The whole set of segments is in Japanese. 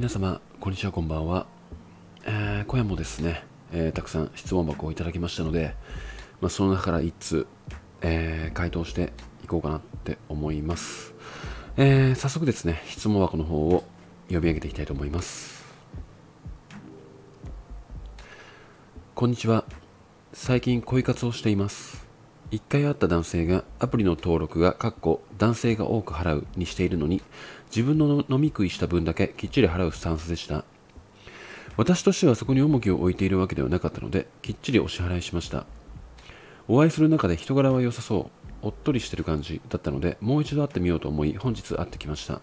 皆様こんにちはこんばんは、えー、今夜もですね、えー、たくさん質問箱をいただきましたので、まあ、その中から1通、えー、回答していこうかなって思います、えー、早速ですね質問箱の方を読み上げていきたいと思います。こんにちは。最近恋活をしています。1回会った男性がアプリの登録が男性が多く払うにしているのに自分の飲み食いした分だけきっちり払うスタンスでした。私としてはそこに重きを置いているわけではなかったのできっちりお支払いしました。お会いする中で人柄は良さそう。おっとりしてる感じだったのでもう一度会ってみようと思い本日会ってきました。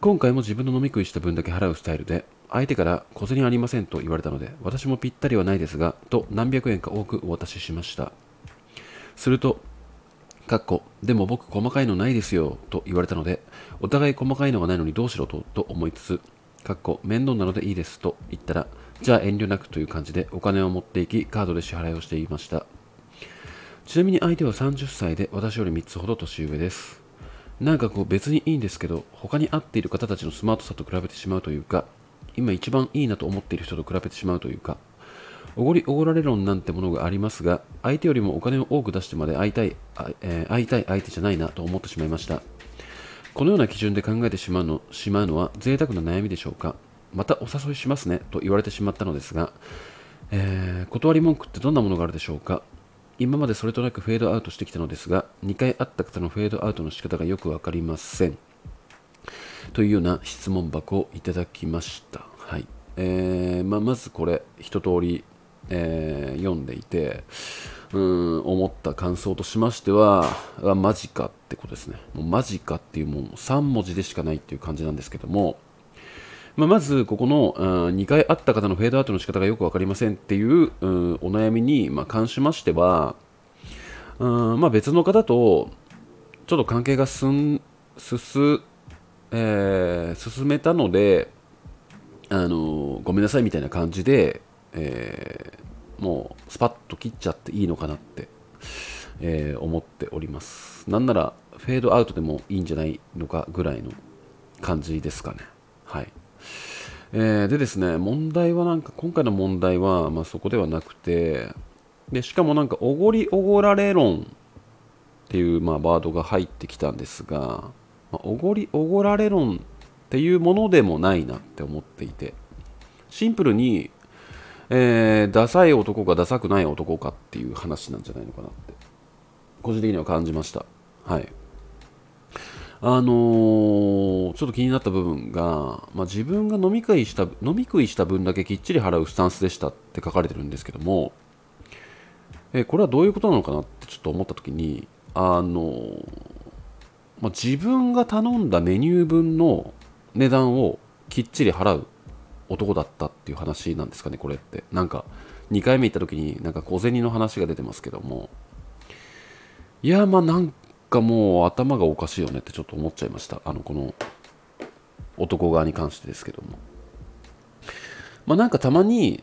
今回も自分の飲み食いした分だけ払うスタイルで相手から小銭ありませんと言われたので私もぴったりはないですがと何百円か多くお渡ししました。するとかっこでも僕細かいのないですよと言われたのでお互い細かいのがないのにどうしろとと思いつつかっこ面倒なのでいいですと言ったらじゃあ遠慮なくという感じでお金を持っていきカードで支払いをしていました。ちなみに相手は30歳で私より3つほど年上です。なんかこう別にいいんですけど他に会っている方たちのスマートさと比べてしまうというか今一番いいなと思っている人と比べてしまうというかおごりおごられ論なんてものがありますが、相手よりもお金を多く出してまで会いたい、えー、会いたい相手じゃないなと思ってしまいました。このような基準で考えてしまうのしまうのは贅沢な悩みでしょうかまたお誘いしますねと言われてしまったのですが、えー、断り文句ってどんなものがあるでしょうか今までそれとなくフェードアウトしてきたのですが、2回会った方のフェードアウトの仕方がよくわかりません。というような質問箱をいただきました。はい。えーまあ、まずこれ、一通りえー、読んでいて、うん、思った感想としましては、あマジかってことですね。もうマジかっていうもう3文字でしかないっていう感じなんですけども、まあ、まずここの、うん、2回会った方のフェードアウトの仕方がよく分かりませんっていう、う、お悩みに、まあ、関しましては、うんまあ、別の方とちょっと関係が進進,、えー、進めたので、あのごめんなさいみたいな感じで、えー、もうスパッと切っちゃっていいのかなって、えー、思っております。なんならフェードアウトでもいいんじゃないのかぐらいの感じですかね。はい。えー、でですね問題はなんか今回の問題は、まあ、そこではなくてでしかもなんかおごりおごられ論っていう、まあ、ワードが入ってきたんですが、まあ、おごりおごられ論っていうものでもないなって思っていてシンプルにえー、ダサい男かダサくない男かっていう話なんじゃないのかなって。個人的には感じました。はい。あのー、ちょっと気になった部分が、まあ、自分が飲み食いした飲み食いした分だけきっちり払うスタンスでしたって書かれてるんですけども、えー、これはどういうことなのかなってちょっと思った時にあのー、まあ、自分が頼んだメニュー分の値段をきっちり払う。男だったっていう話なんですかねこれって。なんか2回目行った時になんか小銭の話が出てますけども。いやまあなんかもう頭がおかしいよねってちょっと思っちゃいました。あのこの男側に関してですけども。まあなんかたまに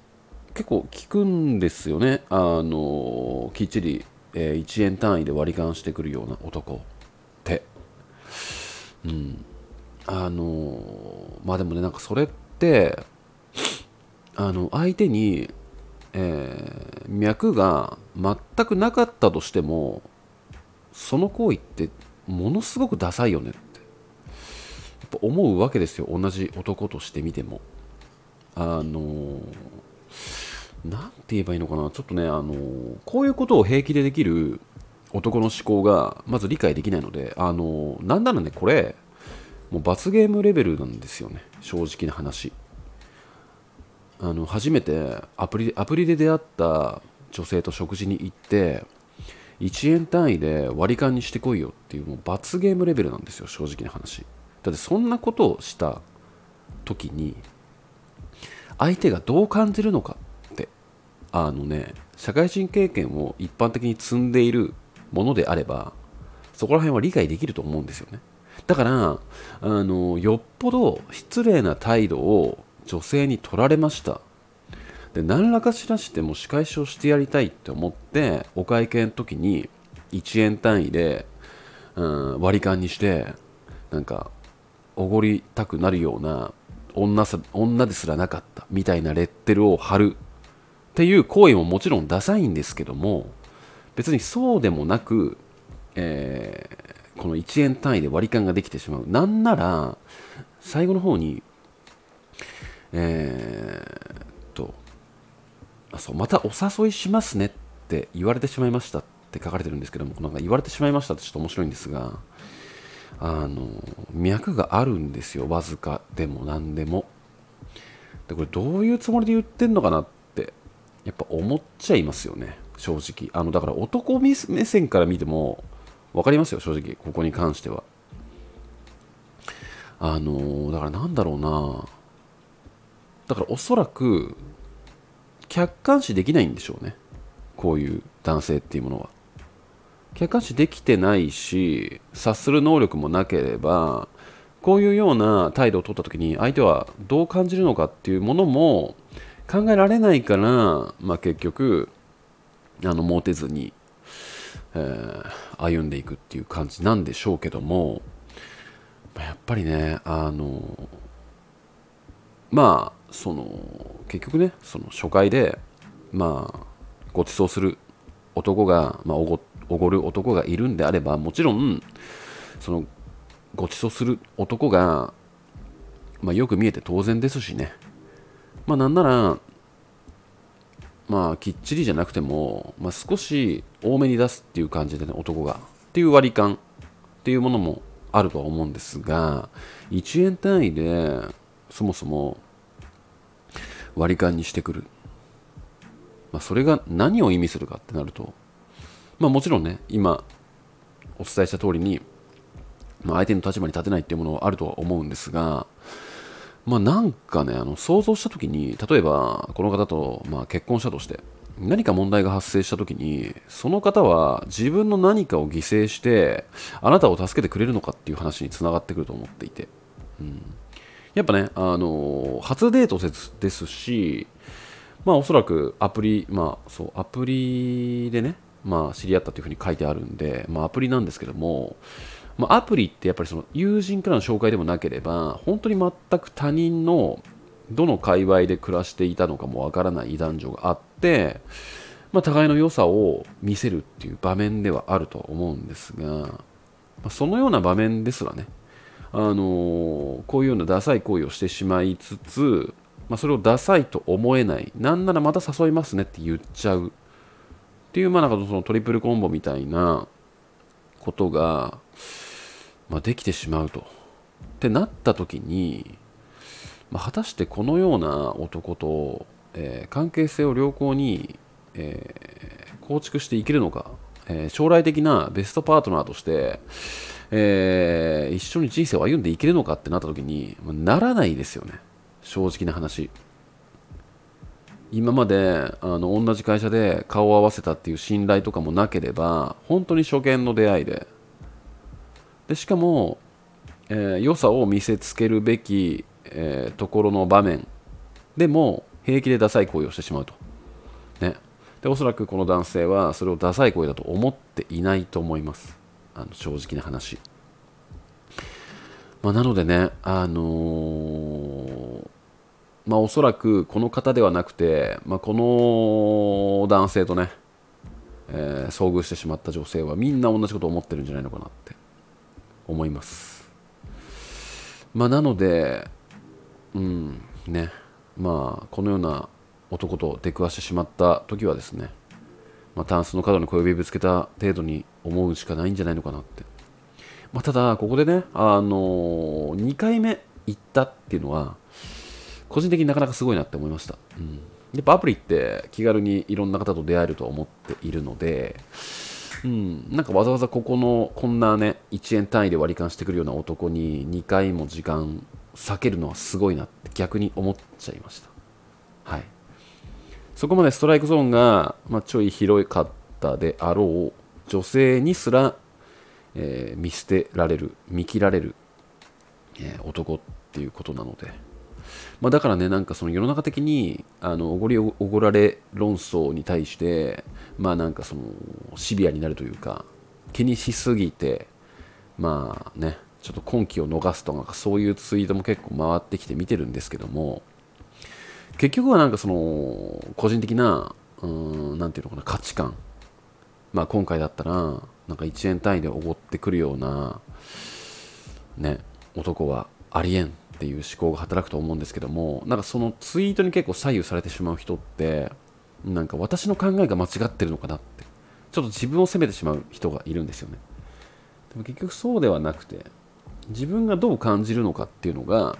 結構聞くんですよね。あのきっちり、えー、1円単位で割り勘してくるような男って。うん。あのまあでもねなんかそれってあの相手に、えー、脈が全くなかったとしてもその行為ってものすごくダサいよねってやっぱ思うわけですよ。同じ男として見ても。あの何て言えばいいのかな。ちょっとねあのこういうことを平気でできる男の思考がまず理解できないのであのなんならねこれもう罰ゲームレベルなんですよね。正直な話。あの初めてアプリアプリで出会った女性と食事に行って1円単位で割り勘にしてこいよっていうもう罰ゲームレベルなんですよ正直な話。だってそんなことをした時に相手がどう感じるのかってあのね社会人経験を一般的に積んでいるものであればそこら辺は理解できると思うんですよね。だからあのよっぽど失礼な態度を女性に取られました。で何らかしらしても仕返しをしてやりたいって思ってお会計の時に1円単位で、うん、割り勘にしてなんかおごりたくなるような女さ女ですらなかったみたいなレッテルを貼る。っていう行為ももちろんダサいんですけども別にそうでもなく、えー、この1円単位で割り勘ができてしまう。なんなら最後の方にえー、っとあそうまたお誘いしますねって言われてしまいましたって書かれてるんですけどもなんか言われてしまいましたってちょっと面白いんですがあの脈があるんですよ。わずかでも何でも。でこれどういうつもりで言ってんのかなってやっぱ思っちゃいますよね。正直。あのだから男目線から見ても分かりますよ正直。ここに関しては。あのだからなんだろうな。だからおそらく客観視できないんでしょうね。こういう男性っていうものは。客観視できてないし察する能力もなければこういうような態度を取った時に相手はどう感じるのかっていうものも考えられないから、まあ、結局あのモテずに、えー、歩んでいくっていう感じなんでしょうけどもやっぱりねあのまあその結局ねその初回でまあご馳走する男が、まあ、おごおごる男がいるんであればもちろんそのご馳走する男が、まあ、よく見えて当然ですしね。まあなんならまあきっちりじゃなくても、まあ、少し多めに出すっていう感じでね男がっていう割り勘っていうものもあるとは思うんですが1円単位でそもそも割り勘にしてくる、まあ、それが何を意味するかってなるとまあ、もちろんね今お伝えした通りに、まあ、相手の立場に立てないっていうものはあるとは思うんですがまあなんかねあの想像した時に例えばこの方とまあ結婚したとして何か問題が発生した時にその方は自分の何かを犠牲してあなたを助けてくれるのかっていう話につながってくると思っていて、うん、やっぱねあの初デートですしまあおそらくアプリまあそうアプリでねまあ、知り合ったというふうに書いてあるんで、まあ、アプリなんですけども、まあ、アプリってやっぱりその友人からの紹介でもなければ本当に全く他人のどの界隈で暮らしていたのかもわからない男女があって、まあ、互いの良さを見せるっていう場面ではあると思うんですが、まあ、そのような場面ですらね、あのー、こういうようなダサい行為をしてしまいつつ、まあ、それをダサいと思えないなんならまた誘いますねって言っちゃうっていう、まあ、なんかそのトリプルコンボみたいなことが、まあ、できてしまうと。ってなった時に、まあ、果たしてこのような男と、えー、関係性を良好に、えー、構築していけるのか、えー、将来的なベストパートナーとして、え一緒に人生を歩んでいけるのかってなった時に、まあ、ならないですよね。正直な話。今まであの同じ会社で顔を合わせたっていう信頼とかもなければ本当に初見の出会いで。でしかも、えー、良さを見せつけるべき、えー、ところの場面でも平気でダサい行為をしてしまうと、ね、でおそらくこの男性はそれをダサい行為だと思っていないと思います。あの正直な話、まあ、なのでねあのーまあ、おそらくこの方ではなくて、まあ、この男性とね、えー、遭遇してしまった女性はみんな同じことを思ってるんじゃないのかなって思います。まあ、なので、うんねまあ、このような男と出くわしてしまった時はですね、まあ、タンスの角に小指ぶつけた程度に思うしかないんじゃないのかなって。まあ、ただ、ここでね、あのー、2回目行ったっていうのは、個人的になかなかすごいなって思いました。うん、やっぱアプリって気軽にいろんな方と出会えると思っているので、うん、なんかわざわざここのこんなね1円単位で割り勘してくるような男に2回も時間避けるのはすごいなって逆に思っちゃいました。はい。そこまでストライクゾーンが、まあ、ちょい広かったであろう女性にすら、えー、見捨てられる見切られる、えー、男っていうことなので。まあ、だからねなんかその世の中的にあのおごりおごられ論争に対してまあなんかそのシビアになるというか気にしすぎてまあねちょっと今期を逃すとかそういうツイートも結構回ってきて見てるんですけども結局はなんかその個人的な何て言うのかな価値観まあ今回だったらなんか1円単位でおごってくるようなね男はありえんっていう思考が働くと思うんですけどもなんかそのツイートに結構左右されてしまう人ってなんか私の考えが間違ってるのかなってちょっと自分を責めてしまう人がいるんですよね。でも結局そうではなくて自分がどう感じるのかっていうのが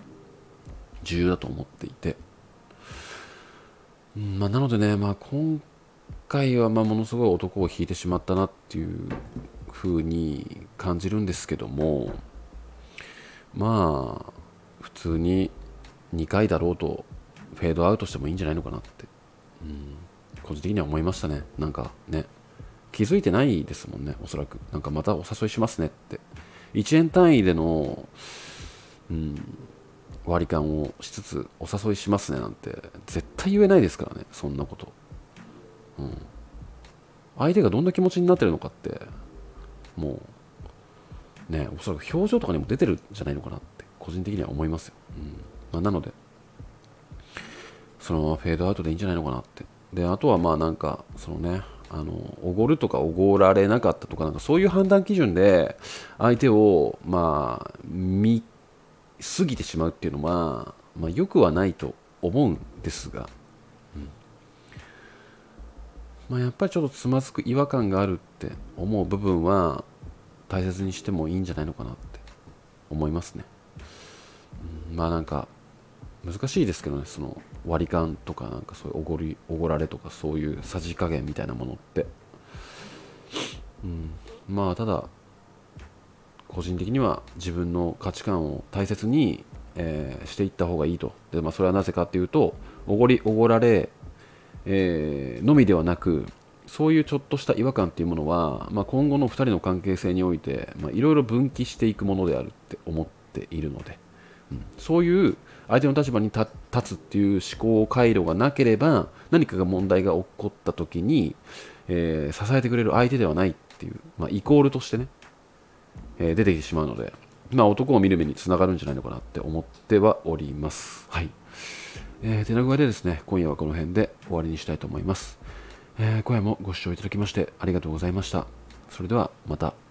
重要だと思っていて、まあ、なのでね、まあ、今回はまものすごい男を引いてしまったなっていうふうに感じるんですけどもまあ普通に2回だろうとフェードアウトしてもいいんじゃないのかなって、うん、個人的には思いましたね。なんかね。気づいてないですもんねおそらく。なんかまたお誘いしますねって。1円単位での、うん、割り勘をしつつお誘いしますねなんて絶対言えないですからねそんなこと、うん、相手がどんな気持ちになってるのかってもうねおそらく表情とかにも出てるんじゃないのかなって個人的には思いますよ、うん。まあ、なのでそのままフェードアウトでいいんじゃないのかなって。であとはまあなんかそのねあのおごるとかおごられなかったとかなんかそういう判断基準で相手をまあ見過ぎてしまうっていうのは、まあ、よくはないと思うんですが、まあ、やっぱりちょっとつまずく違和感があるって思う部分は大切にしてもいいんじゃないのかなって思いますね、うん、まあなんか難しいですけどねその割り勘とかなんかそういうおごりおごられとかそういうさじ加減みたいなものって、うん、まあただ個人的には自分の価値観を大切に、えー、していった方がいいと。で、まあ、それはなぜかっていうとおごりおごられ、えー、のみではなくそういうちょっとした違和感っていうものは、まあ、今後の2人の関係性においていろいろ分岐していくものであるって思っているので、うん、そういう相手の立場に立つっていう思考回路がなければ何かが問題が起こった時に、えー、支えてくれる相手ではないっていう、まあ、イコールとしてね、えー、出てきてしまうので、まあ、男を見る目につながるんじゃないのかなって思ってはおります。はい。えー、手な具合でですね、今夜はこの辺で終わりにしたいと思います。えー、今夜もご視聴いただきましてありがとうございました。それではまた。